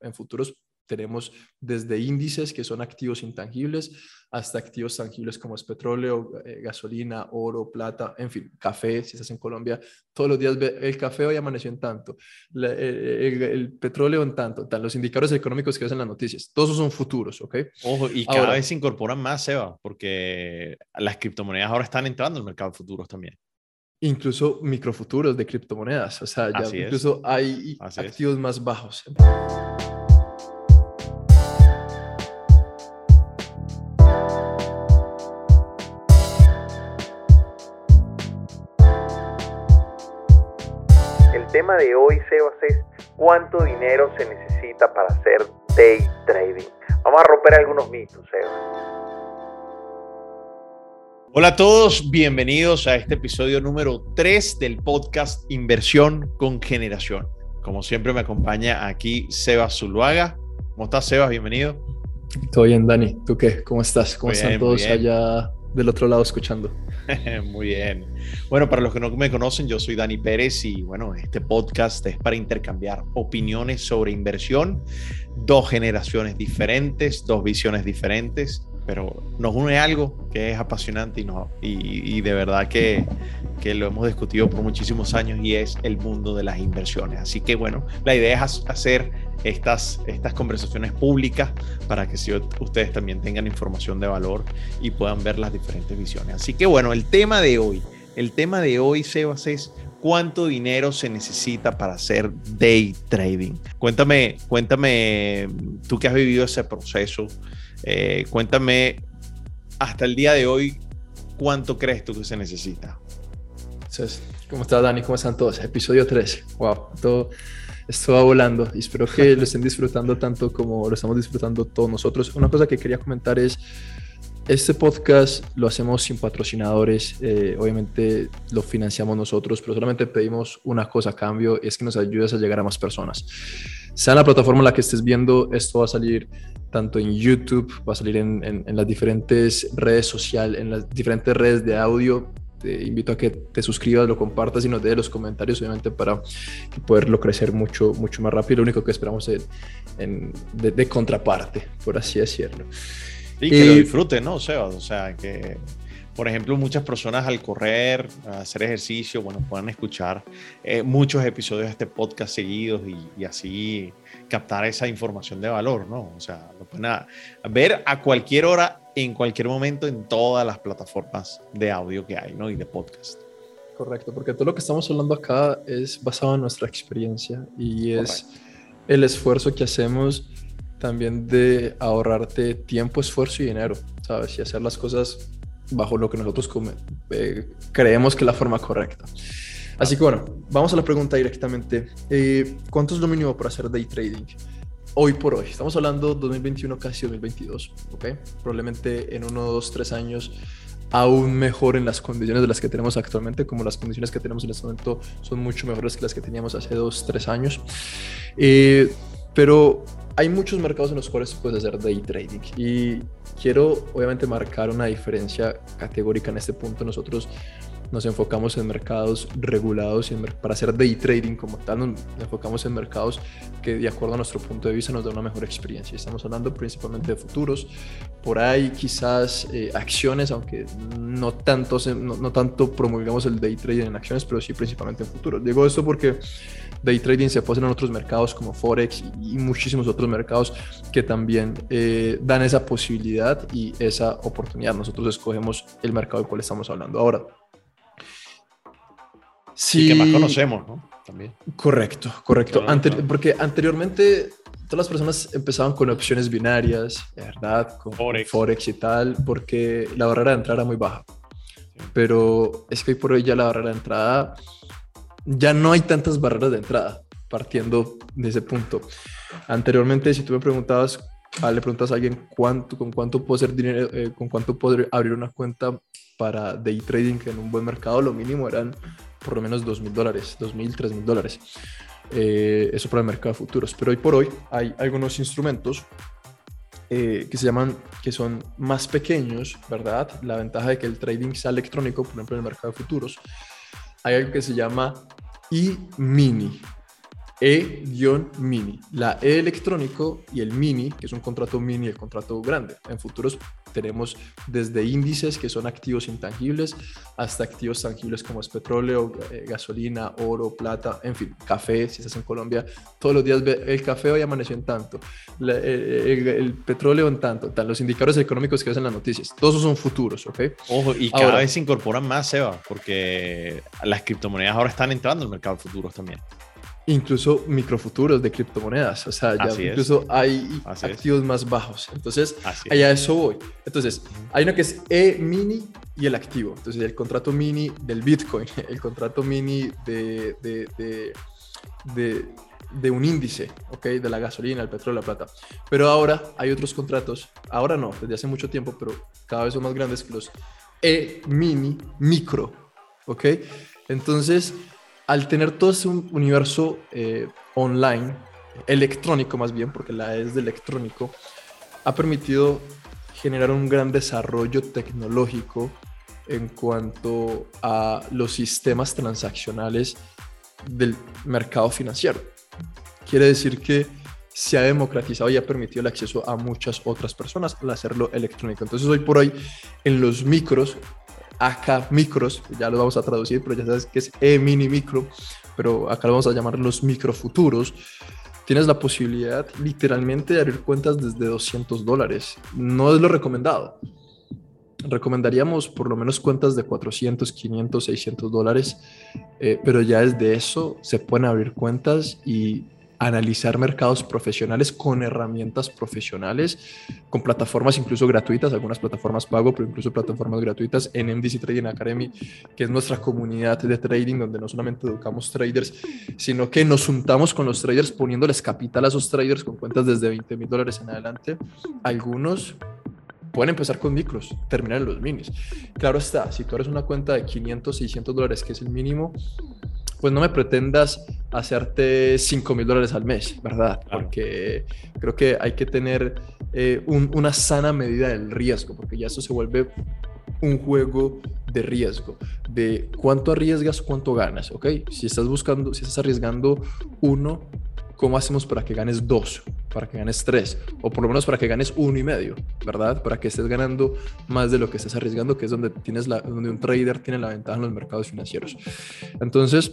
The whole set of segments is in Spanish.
en futuros tenemos desde índices que son activos intangibles hasta activos tangibles como es petróleo, eh, gasolina, oro, plata, en fin, café, si estás en Colombia, todos los días el café hoy amaneció en tanto, el, petróleo en tanto, los indicadores económicos que ves en las noticias, todos son futuros, ¿ok? Ojo, y cada vez se incorporan más, Seba, porque las criptomonedas ahora están entrando en el mercado de futuros también incluso microfuturos de criptomonedas. O sea, ya incluso hay activos más bajos. Tema de hoy, Sebas, es cuánto dinero se necesita para hacer day trading. Vamos a romper algunos mitos, Sebas. Hola a todos, bienvenidos a este episodio número 3 del podcast Inversión con Generación. Como siempre me acompaña aquí Sebas Zuluaga. ¿Cómo estás, Sebas? Bienvenido. Todo bien, Dani. ¿Tú qué? ¿Cómo estás? ¿Cómo están todos allá del otro lado escuchando? Muy bien. Bueno, para los que no me conocen, yo soy Dani Pérez y bueno, este podcast es para intercambiar opiniones sobre inversión, dos generaciones diferentes, dos visiones diferentes, pero nos une algo que es apasionante y, no, y, de verdad que, que, lo hemos discutido por muchísimos años y es el mundo de las inversiones. Así que bueno, la idea es hacer estas, estas conversaciones públicas para que si ustedes también tengan información de valor y puedan ver las diferentes visiones. Así que bueno, el tema de hoy, el tema de hoy, Sebas, es cuánto dinero se necesita para hacer day trading. Cuéntame, cuéntame, tú que has vivido ese proceso, eh, cuéntame hasta el día de hoy, ¿cuánto crees tú que se necesita? ¿Cómo estás, Dani? ¿Cómo están todos? Episodio 3. Wow, todo esto va volando y espero que lo estén disfrutando tanto como lo estamos disfrutando todos nosotros. Una cosa que quería comentar es, este podcast lo hacemos sin patrocinadores, eh, obviamente lo financiamos nosotros, pero solamente pedimos una cosa a cambio, es que nos ayudes a llegar a más personas. Sea la plataforma en la que estés viendo, esto va a salir tanto en YouTube, va a salir en, en las diferentes redes sociales, en las diferentes redes de audio, te invito a que te suscribas, lo compartas y nos des los comentarios, obviamente, para poderlo crecer mucho, mucho más rápido. Lo único que esperamos es de, contraparte, por así decirlo. Y que lo disfruten, ¿no, Sebas? O sea, que, por ejemplo, muchas personas al correr, a hacer ejercicio, bueno, puedan escuchar eh, muchos episodios de este podcast seguidos y, así captar esa información de valor, ¿no? O sea, lo pueden ver a cualquier hora en cualquier momento en todas las plataformas de audio que hay, ¿no? Y de podcast. Correcto, porque todo lo que estamos hablando acá es basado en nuestra experiencia y es el esfuerzo que hacemos también de ahorrarte tiempo, esfuerzo y dinero, ¿sabes? Y hacer las cosas bajo lo que nosotros eh, creemos que es la forma correcta. Así que bueno, vamos a la pregunta directamente. Eh, ¿Cuánto es lo mínimo para hacer day trading? hoy por hoy. Estamos hablando 2021, casi 2022, ¿ok? Probablemente en uno, dos, tres años aún mejor en las condiciones de las que tenemos actualmente, como las condiciones que tenemos en este momento son mucho mejores que las que teníamos hace dos, tres años. Eh, pero hay muchos mercados en los cuales puedes hacer day trading y quiero obviamente marcar una diferencia categórica en este punto. Nosotros nos enfocamos en mercados regulados y para hacer day trading como tal, nos enfocamos en mercados que de acuerdo a nuestro punto de vista nos da una mejor experiencia. Estamos hablando principalmente de futuros, por ahí quizás eh, acciones, aunque no tanto, no, no tanto promulgamos el day trading en acciones, pero sí principalmente en futuros. Digo esto porque day trading se puede en otros mercados como Forex y, muchísimos otros mercados que también eh, dan esa posibilidad y esa oportunidad. Nosotros escogemos el mercado del cual estamos hablando ahora. Sí, que más conocemos, ¿no? También. Correcto, correcto. porque anteriormente todas las personas empezaban con opciones binarias, ¿verdad? Con Forex. y tal, porque la barrera de entrada era muy baja. Pero es que hoy por hoy ya la barrera de entrada, ya no hay tantas barreras de entrada, partiendo de ese punto. Anteriormente, si tú me preguntabas, ah, le preguntas a alguien cuánto, con cuánto puedo hacer dinero, eh, con cuánto puedo abrir una cuenta para day trading en un buen mercado, lo mínimo eran por lo menos dos mil dólares, dos mil, tres mil dólares. Eh, eso para el mercado de futuros. Pero hoy por hoy hay algunos instrumentos eh, que se llaman, que son más pequeños, ¿verdad? La ventaja de que el trading sea electrónico, por ejemplo, en el mercado de futuros. Hay algo que se llama e-mini. E-mini. La E electrónico y el mini, que es un contrato mini el contrato grande. En futuros tenemos desde índices que son activos intangibles hasta activos tangibles como es petróleo, eh, gasolina, oro, plata, en fin, café, si estás en Colombia, todos los días el café hoy amaneció en tanto, el, petróleo en tanto, los indicadores económicos que ves en las noticias, todos esos son futuros, ¿ok? Ojo, y cada vez se incorporan más, Seba, porque las criptomonedas ahora están entrando al mercado de futuros también incluso microfuturos de criptomonedas. O sea, ya incluso hay activos más bajos. Entonces, allá eso voy. Entonces, hay uno que es E-mini y el activo. Entonces, el contrato mini del Bitcoin, el contrato mini de, de, de, de, un índice, ¿ok? De la gasolina, el petróleo, la plata. Pero ahora hay otros contratos, ahora no, desde hace mucho tiempo, pero cada vez son más grandes que los E-mini micro, ¿ok? Entonces, al tener todo ese universo eh, online, electrónico más bien, porque la es de electrónico, ha permitido generar un gran desarrollo tecnológico en cuanto a los sistemas transaccionales del mercado financiero. Quiere decir que se ha democratizado y ha permitido el acceso a muchas otras personas al hacerlo electrónico. Entonces hoy por hoy en los micros acá micros, ya lo vamos a traducir, pero ya sabes que es e-mini micro, pero acá lo vamos a llamar los microfuturos. Tienes la posibilidad literalmente de abrir cuentas desde 200 dólares. No es lo recomendado. Recomendaríamos por lo menos cuentas de 400, 500, 600 dólares, eh, pero ya desde eso se pueden abrir cuentas y analizar mercados profesionales con herramientas profesionales, con plataformas incluso gratuitas, algunas plataformas pago, pero incluso plataformas gratuitas en MDC Trading Academy, que es nuestra comunidad de trading, donde no solamente educamos traders, sino que nos juntamos con los traders poniéndoles capital a esos traders con cuentas desde 20 mil dólares en adelante. Algunos pueden empezar con micros, terminar en los minis. Claro está, si tú eres una cuenta de 500, 600 dólares, que es el mínimo, pues no me pretendas hacerte 5 mil dólares al mes, ¿verdad? Porque creo que hay que tener eh, una sana medida del riesgo, porque ya eso se vuelve un juego de riesgo, de cuánto arriesgas, cuánto ganas, ¿ok? Si estás buscando, si estás arriesgando uno, ¿cómo hacemos para que ganes dos? Para que ganes tres, o por lo menos para que ganes uno y medio, ¿verdad? Para que estés ganando más de lo que estés arriesgando, que es donde, tienes donde un trader tiene la ventaja en los mercados financieros. Entonces,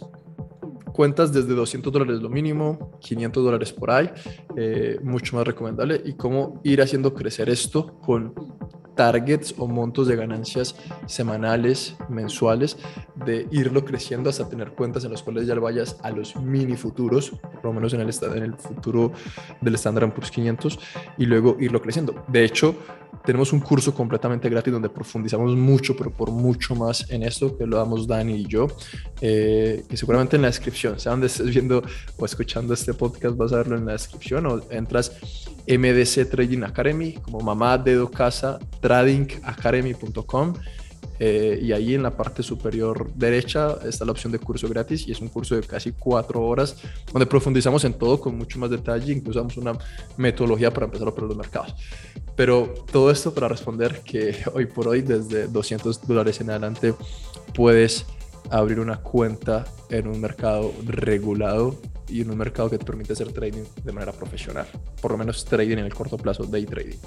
cuentas desde 200 dólares lo mínimo, 500 dólares por ahí, eh, mucho más recomendable, y cómo ir haciendo crecer esto con targets o montos de ganancias semanales, mensuales, de irlo creciendo hasta tener cuentas en las cuales ya vayas a los mini futuros, por lo menos en el, en el futuro del Standard Poor's 500, y luego irlo creciendo. De hecho, tenemos un curso completamente gratis donde profundizamos mucho, pero por mucho más en esto, que lo damos Dani y yo, eh, que seguramente en la descripción, sea donde estés viendo o escuchando este podcast, vas a verlo en la descripción o entras MDC Trading Academy como mamá dedo casa tradingacademy.com eh, y ahí en la parte superior derecha está la opción de curso gratis y es un curso de casi cuatro horas donde profundizamos en todo con mucho más detalle, incluso damos una metodología para empezar a operar los mercados. Pero todo esto para responder que hoy por hoy desde 200 dólares en adelante puedes abrir una cuenta en un mercado regulado y en un mercado que te permite hacer trading de manera profesional, por lo menos trading en el corto plazo, day trading.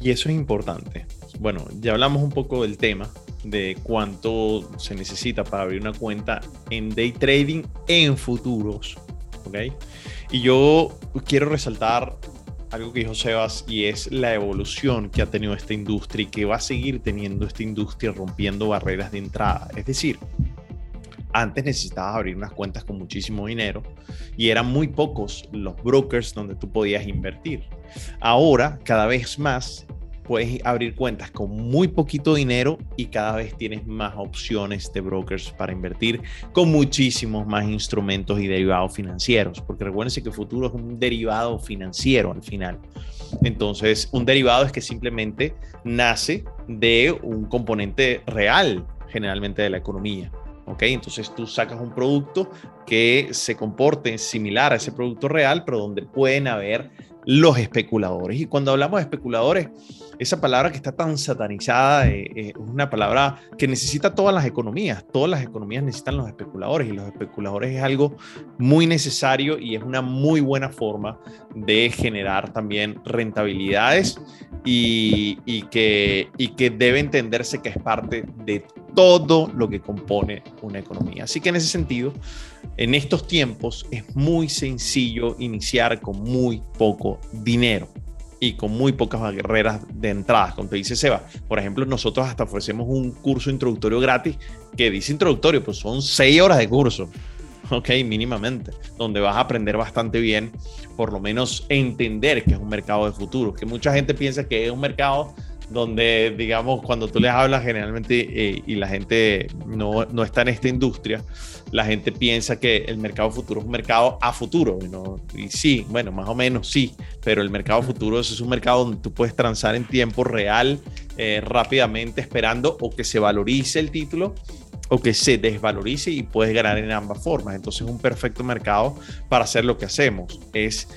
Y eso es importante. Bueno, ya hablamos un poco del tema de cuánto se necesita para abrir una cuenta en day trading en futuros. ¿Ok? Y yo quiero resaltar algo que dijo Sebas y es la evolución que ha tenido esta industria y que va a seguir teniendo esta industria rompiendo barreras de entrada. Es decir, antes necesitabas abrir unas cuentas con muchísimo dinero y eran muy pocos los brokers donde tú podías invertir. Ahora, cada vez más, puedes abrir cuentas con muy poquito dinero y cada vez tienes más opciones de brokers para invertir con muchísimos más instrumentos y derivados financieros, porque recuérdense que futuro es un derivado financiero al final. Entonces, un derivado es que simplemente nace de un componente real, generalmente de la economía. ¿Ok? Entonces tú sacas un producto que se comporte similar a ese producto real, pero donde pueden haber los especuladores. Y cuando hablamos de especuladores, esa palabra que está tan satanizada eh, eh, es una palabra que necesita todas las economías. Todas las economías necesitan los especuladores y los especuladores es algo muy necesario y es una muy buena forma de generar también rentabilidades y, y, que, y que debe entenderse que es parte de todo lo que compone una economía. Así que en ese sentido, en estos tiempos es muy sencillo iniciar con muy poco dinero y con muy pocas barreras de entrada, como te dice Seba. Por ejemplo, nosotros hasta ofrecemos un curso introductorio gratis que dice introductorio, pues son seis horas de curso, ok, mínimamente, donde vas a aprender bastante bien, por lo menos entender que es un mercado de futuro, que mucha gente piensa que es un mercado donde, digamos, cuando tú les hablas generalmente eh, y la gente no, no, está en esta industria, la gente piensa que el mercado futuro es un mercado a futuro. Y sí, bueno, más o menos sí, pero el mercado futuro es un mercado donde tú puedes transar en tiempo real, eh, rápidamente, esperando o que se valorice el título o que se desvalorice y puedes ganar en ambas formas. Entonces es un perfecto mercado para hacer lo que hacemos. Es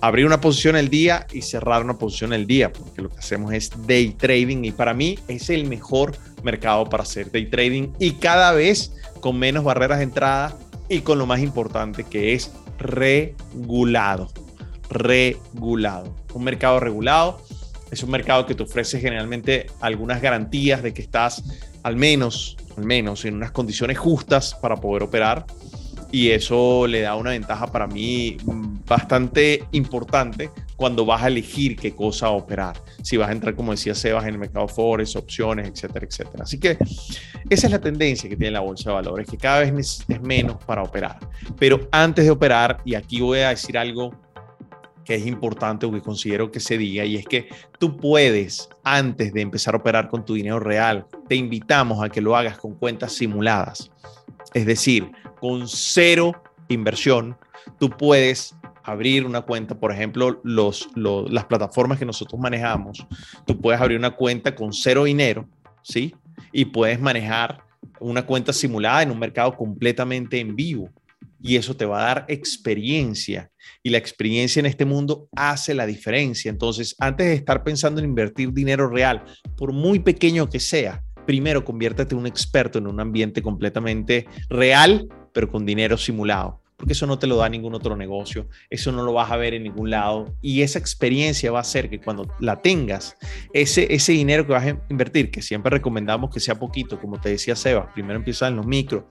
abrir una posición el día y cerrar una posición el día, porque lo que hacemos es day trading y para mí es el mejor mercado para hacer day trading y cada vez con menos barreras de entrada y con lo más importante que es regulado. Regulado. Un mercado regulado es un mercado que te ofrece generalmente algunas garantías de que estás al menos, al menos en unas condiciones justas para poder operar y eso le da una ventaja para mí bastante importante cuando vas a elegir qué cosa operar. Si vas a entrar, como decía Sebas, en el mercado Forex, opciones, etcétera, etcétera. Así que esa es la tendencia que tiene la bolsa de valores, que cada vez es menos para operar. Pero antes de operar, y aquí voy a decir algo que es importante o que considero que se diga, y es que tú puedes, antes de empezar a operar con tu dinero real, te invitamos a que lo hagas con cuentas simuladas. Es decir, con cero inversión, tú puedes abrir una cuenta, por ejemplo, los, las plataformas que nosotros manejamos, tú puedes abrir una cuenta con cero dinero, ¿sí? Y puedes manejar una cuenta simulada en un mercado completamente en vivo. Y eso te va a dar experiencia. Y la experiencia en este mundo hace la diferencia. Entonces, antes de estar pensando en invertir dinero real, por muy pequeño que sea, primero conviértete un experto en un ambiente completamente real, pero con dinero simulado porque eso no te lo da ningún otro negocio, eso no lo vas a ver en ningún lado. Y esa experiencia va a hacer que cuando la tengas, ese, ese dinero que vas a invertir, que siempre recomendamos que sea poquito, como te decía Sebas, primero empieza en los micros,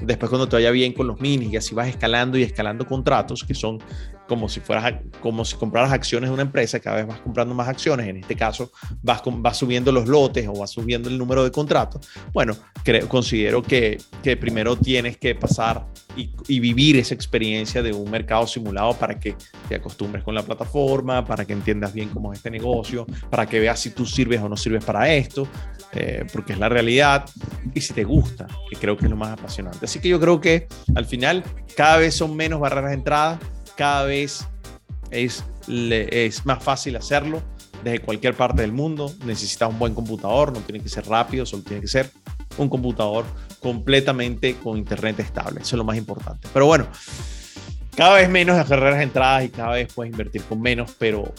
después cuando te vaya bien con los minis y así vas escalando y escalando contratos que son como si fueras como si compraras acciones de una empresa, cada vez vas comprando más acciones, en este caso vas, vas subiendo los lotes o vas subiendo el número de contratos. Bueno, creo, considero que, que primero tienes que pasar y, y, vivir esa experiencia de un mercado simulado para que te acostumbres con la plataforma, para que entiendas bien cómo es este negocio, para que veas si tú sirves o no sirves para esto, eh, porque es la realidad, y si te gusta, que creo que es lo más apasionante. Así que yo creo que al final cada vez son menos barreras de entrada cada vez es, es más fácil hacerlo desde cualquier parte del mundo. Necesitas un buen computador, no tiene que ser rápido, solo tiene que ser un computador completamente con internet estable. Eso es lo más importante. Pero bueno, cada vez menos de carreras entradas y cada vez puedes invertir con menos, pero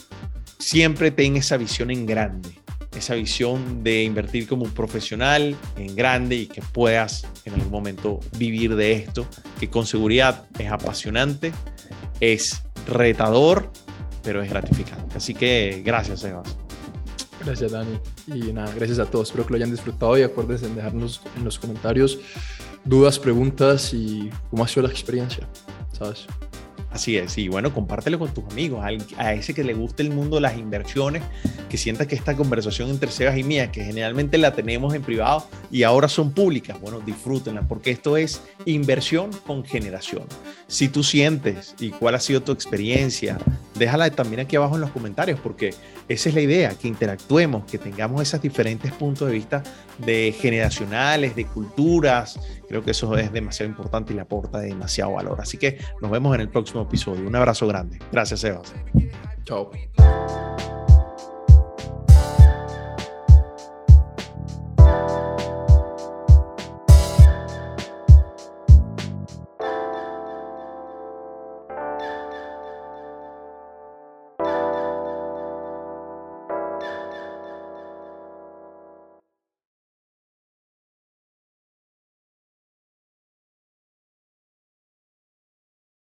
siempre ten esa visión en grande, esa visión de invertir como un profesional en grande y que puedas en algún momento vivir de esto, que con seguridad es apasionante es retador, pero es gratificante. Así que gracias, Sebas. Gracias, Dani. Y nada, gracias a todos. Espero que lo hayan disfrutado y acuérdense en dejarnos en los comentarios dudas, preguntas y cómo ha sido la experiencia, ¿sabes? Así es, y bueno, compártelo con tus amigos, a ese que le guste el mundo las inversiones, que sienta que esta conversación entre Sebas y mía, que generalmente la tenemos en privado y ahora son públicas, bueno, disfrútenla, porque esto es inversión con generación. Si tú sientes y cuál ha sido tu experiencia, déjala también aquí abajo en los comentarios, porque esa es la idea, que interactuemos, que tengamos esos diferentes puntos de vista de generacionales, de culturas. Creo que eso es demasiado importante y le aporta demasiado valor. Así que nos vemos en el próximo episodio. Un abrazo grande. Gracias, Sebas. Chao.